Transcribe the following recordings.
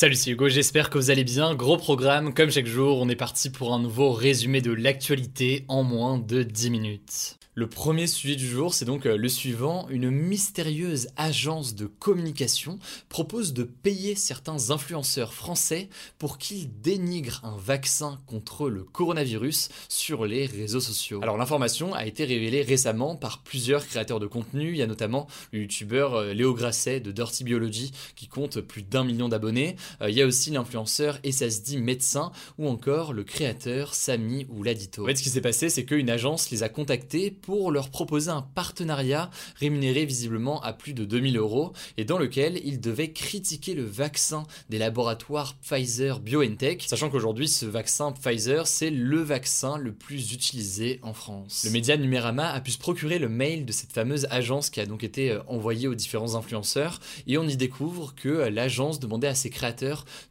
Salut, c'est Hugo, j'espère que vous allez bien. Gros programme, comme chaque jour, on est parti pour un nouveau résumé de l'actualité en moins de 10 minutes. Le premier sujet du jour, c'est donc euh, le suivant. Une mystérieuse agence de communication propose de payer certains influenceurs français pour qu'ils dénigrent un vaccin contre le coronavirus sur les réseaux sociaux. Alors l'information a été révélée récemment par plusieurs créateurs de contenu. Il y a notamment le youtubeur euh, Léo Grasset de Dirty Biology qui compte plus d'un million d'abonnés. Euh, il y a aussi l'influenceur SSD médecin ou encore le créateur Samy ou Ladito. En fait, ce qui s'est passé, c'est qu'une agence les a contactés pour leur proposer un partenariat rémunéré visiblement à plus de 2000 euros et dans lequel ils devaient critiquer le vaccin des laboratoires Pfizer BioNTech, sachant qu'aujourd'hui ce vaccin Pfizer c'est le vaccin le plus utilisé en France. Le média Numérama a pu se procurer le mail de cette fameuse agence qui a donc été euh, envoyé aux différents influenceurs et on y découvre que euh, l'agence demandait à ses créateurs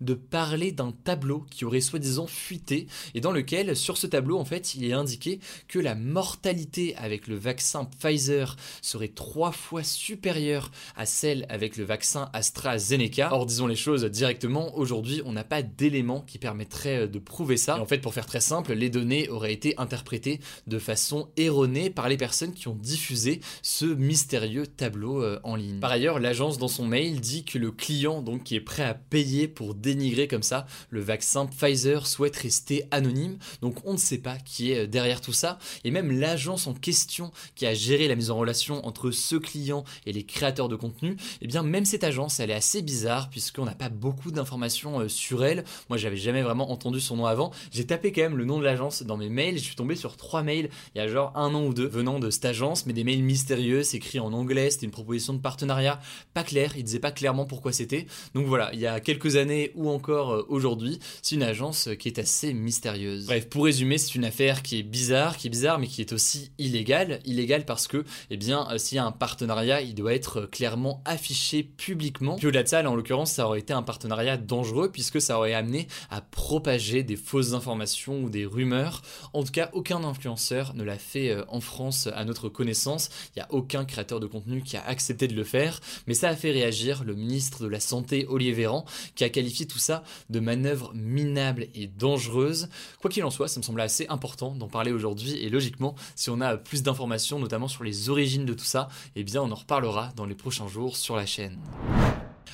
de parler d'un tableau qui aurait soi-disant fuité et dans lequel sur ce tableau en fait il est indiqué que la mortalité avec le vaccin Pfizer serait trois fois supérieure à celle avec le vaccin AstraZeneca. Or, disons les choses directement, aujourd'hui, on n'a pas d'éléments qui permettraient euh, de prouver ça. En fait, pour faire très simple, les données auraient été interprétées de façon erronée par les personnes qui ont diffusé ce mystérieux tableau euh, en ligne. Par ailleurs, l'agence dans son mail dit que le client, donc qui est prêt à payer pour dénigrer comme ça le vaccin Pfizer, souhaite rester anonyme. Donc, on ne sait pas qui est euh, derrière tout ça. Et même l'agence en question qui a géré la mise en relation entre ce client et les créateurs de contenu, et eh bien même cette agence, elle est assez bizarre puisqu'on n'a pas beaucoup d'informations euh, sur elle. Moi, j'avais jamais vraiment entendu son nom avant. J'ai tapé quand même le nom de l'agence dans mes mails. Je suis tombé sur trois mails il y a genre un an ou deux venant de cette agence, mais des mails mystérieux, écrits en anglais. C'était une proposition de partenariat pas claire. Ils disaient pas clairement pourquoi c'était. Donc voilà, il y a quelques années ou encore euh, aujourd'hui, c'est une agence qui est assez mystérieuse. Bref, pour résumer, c'est une affaire qui est bizarre, qui est bizarre, mais qui est aussi illégale. Illégale parce que, eh bien, euh, s'il y a un partenariat, il doit être clairement affiché publiquement. Puis au-delà de ça, en l'occurrence, ça aurait été un partenariat dangereux puisque ça aurait amené à propager des fausses informations ou des rumeurs. En tout cas, aucun influenceur ne l'a fait euh, en France à notre connaissance. Il n'y a aucun créateur de contenu qui a accepté de le faire. Mais ça a fait réagir le ministre de la Santé, Olivier Véran, qui a qualifié tout ça de manœuvre minable et dangereuse. Quoi qu'il en soit, ça me semble assez important d'en parler aujourd'hui et logiquement, si on a plus d'informations, notamment sur les origines de tout ça, eh bien on en reparlera dans les prochains jours sur la chaîne.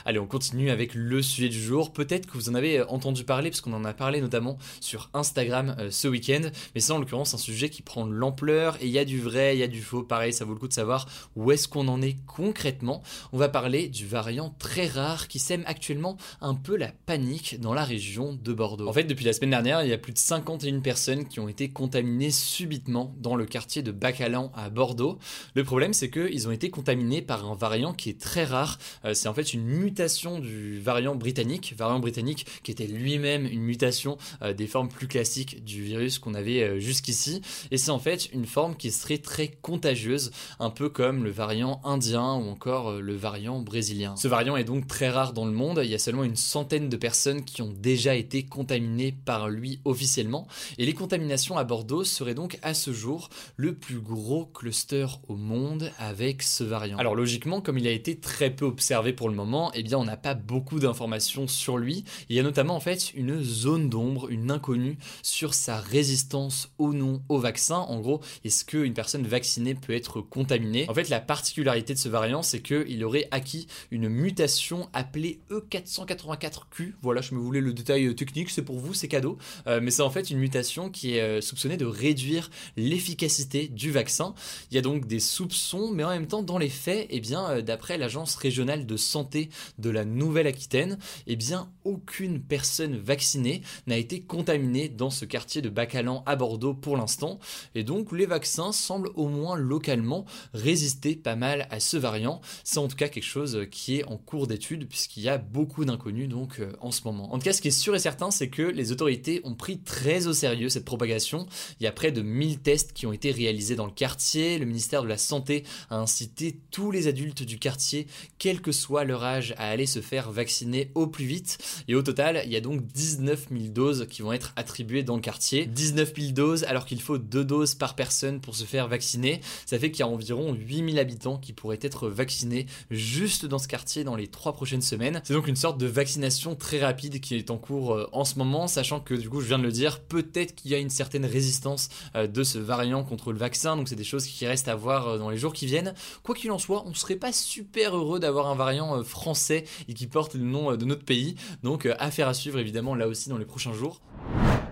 Allez, on continue avec le sujet du jour. Peut-être que vous en avez euh, entendu parler, parce qu'on en a parlé notamment sur Instagram euh, ce week-end. Mais c'est en l'occurrence un sujet qui prend de l'ampleur et il y a du vrai, il y a du faux. Pareil, ça vaut le coup de savoir où est-ce qu'on en est concrètement. On va parler du variant très rare qui sème actuellement un peu la panique dans la région de Bordeaux. En fait, depuis la semaine dernière, il y a plus de 51 personnes qui ont été contaminées subitement dans le quartier de Bacalan à Bordeaux. Le problème, c'est qu'ils ont été contaminés par un variant qui est très rare. Euh, c'est en fait une mutation du variant britannique, variant britannique qui était lui-même une mutation euh, des formes plus classiques du virus qu'on avait euh, jusqu'ici. Et c'est en fait une forme qui serait très contagieuse, un peu comme le variant indien ou encore euh, le variant brésilien. Ce variant est donc très rare dans le monde, il y a seulement une centaine de personnes qui ont déjà été contaminées par lui officiellement. Et les contaminations à Bordeaux seraient donc à ce jour le plus gros cluster au monde avec ce variant. Alors logiquement, comme il a été très peu observé pour le moment, eh bien on n'a pas beaucoup d'informations sur lui. Il y a notamment en fait une zone d'ombre, une inconnue sur sa résistance ou non au vaccin. En gros, est-ce qu'une personne vaccinée peut être contaminée? En fait, la particularité de ce variant, c'est qu'il aurait acquis une mutation appelée E484Q. Voilà, je me voulais le détail technique, c'est pour vous, c'est cadeau. Euh, mais c'est en fait une mutation qui est euh, soupçonnée de réduire l'efficacité du vaccin. Il y a donc des soupçons, mais en même temps, dans les faits, eh bien, euh, d'après l'agence régionale de santé de la Nouvelle-Aquitaine, eh bien aucune personne vaccinée n'a été contaminée dans ce quartier de Bacalan à Bordeaux pour l'instant, et donc les vaccins semblent au moins localement résister pas mal à ce variant. C'est en tout cas quelque chose qui est en cours d'étude puisqu'il y a beaucoup d'inconnus donc euh, en ce moment. En tout cas, ce qui est sûr et certain, c'est que les autorités ont pris très au sérieux cette propagation. Il y a près de 1000 tests qui ont été réalisés dans le quartier. Le ministère de la Santé a incité tous les adultes du quartier, quel que soit leur âge, à aller se faire vacciner au plus vite. Et au total, il y a donc 19 000 doses qui vont être attribuées dans le quartier. 19 000 doses alors qu'il faut 2 doses par personne pour se faire vacciner. Ça fait qu'il y a environ 8000 habitants qui pourraient être vaccinés juste dans ce quartier dans les 3 prochaines semaines. C'est donc une sorte de vaccination très rapide qui est en cours euh, en ce moment, sachant que du coup, je viens de le dire, peut-être qu'il y a une certaine résistance euh, de ce variant contre le vaccin, donc c'est des choses qui restent à voir euh, dans les jours qui viennent. Quoi qu'il en soit, on serait pas super heureux d'avoir un variant français et qui porte le nom de notre pays, donc affaire à suivre évidemment là aussi dans les prochains jours.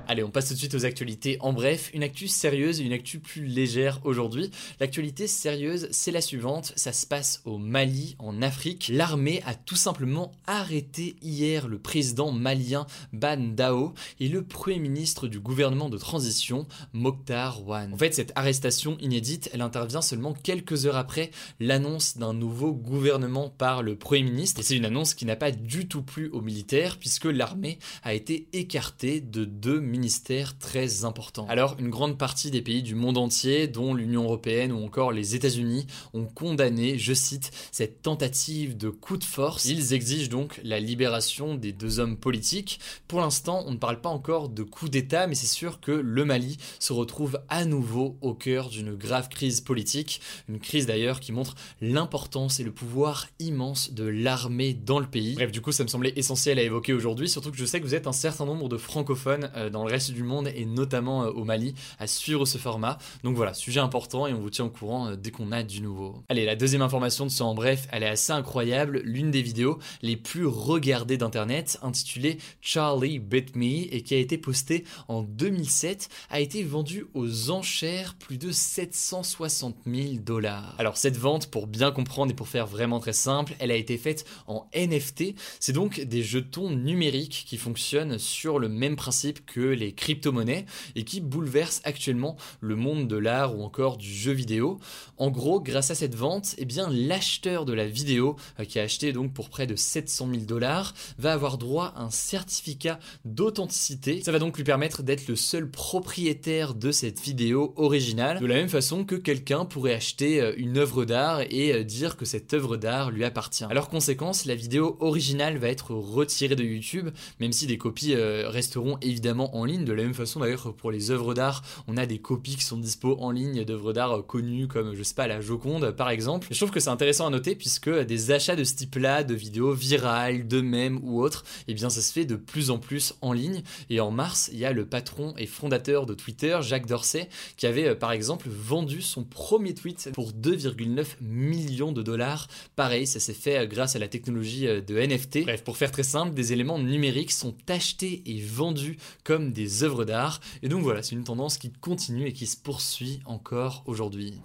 Allez, on passe tout de suite aux actualités. En bref, une actu sérieuse et une actu plus légère aujourd'hui. L'actualité sérieuse, c'est la suivante. Ça se passe au Mali, en Afrique. L'armée a tout simplement arrêté hier le président malien Ban Dao et le premier ministre du gouvernement de transition, Mokhtar Wan. En fait, cette arrestation inédite, elle intervient seulement quelques heures après l'annonce d'un nouveau gouvernement par le premier ministre. Et c'est une annonce qui n'a pas du tout plu aux militaires puisque l'armée a été écartée de deux ministère très important. Alors, une grande partie des pays du monde entier, dont l'Union européenne ou encore les États-Unis, ont condamné, je cite, cette tentative de coup de force. Ils exigent donc la libération des deux hommes politiques. Pour l'instant, on ne parle pas encore de coup d'État, mais c'est sûr que le Mali se retrouve à nouveau au cœur d'une grave crise politique, une crise d'ailleurs qui montre l'importance et le pouvoir immense de l'armée dans le pays. Bref, du coup, ça me semblait essentiel à évoquer aujourd'hui, surtout que je sais que vous êtes un certain nombre de francophones euh, le reste du monde et notamment euh, au Mali à suivre ce format. Donc voilà, sujet important et on vous tient au courant euh, dès qu'on a du nouveau. Allez, la deuxième information de ce en bref, elle est assez incroyable. L'une des vidéos les plus regardées d'internet, intitulée Charlie Bit Me et qui a été postée en 2007, a été vendue aux enchères plus de 760 000 dollars. Alors cette vente, pour bien comprendre et pour faire vraiment très simple, elle a été faite en NFT. C'est donc des jetons numériques qui fonctionnent sur le même principe que les crypto-monnaies et qui bouleverse actuellement le monde de l'art ou encore du jeu vidéo. En gros, grâce à cette vente, eh bien l'acheteur de la vidéo euh, qui a acheté donc pour près de 700 000 dollars va avoir droit à un certificat d'authenticité. Ça va donc lui permettre d'être le seul propriétaire de cette vidéo originale, de la même façon que quelqu'un pourrait acheter euh, une œuvre d'art et euh, dire que cette œuvre d'art lui appartient. Alors conséquence, la vidéo originale va être retirée de YouTube, même si des copies resteront évidemment en ligne de la même façon d'ailleurs pour les œuvres d'art, on a des copies qui sont dispo en ligne d'œuvres d'art connues comme je sais pas la Joconde par exemple. je trouve que c'est intéressant à noter puisque des achats de ce type-là, de vidéos virales, de mèmes ou autres, eh bien ça se fait de plus en plus en ligne. Et en mars, il y a le patron et fondateur de Twitter, Jacques Dorsey, qui avait euh, par exemple vendu son premier tweet pour 2,9 millions de dollars. Pareil, ça s'est fait euh, grâce à la technologie euh, de NFT. Bref, pour faire très simple, des éléments numériques sont achetés et vendus comme des œuvres d'art. Et donc voilà, c'est une tendance qui continue et qui se poursuit encore aujourd'hui.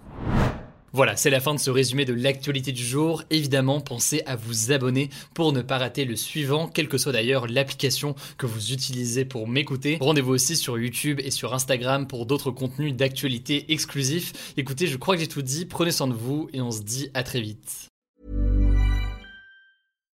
Voilà, c'est la fin de ce résumé de l'actualité du jour. Évidemment, pensez à vous abonner pour ne pas rater le suivant, quelle que soit d'ailleurs l'application que vous utilisez pour m'écouter. Rendez-vous aussi sur YouTube et sur Instagram pour d'autres contenus d'actualité exclusifs. Écoutez, je crois que j'ai tout dit, prenez soin de vous et on se dit à très vite.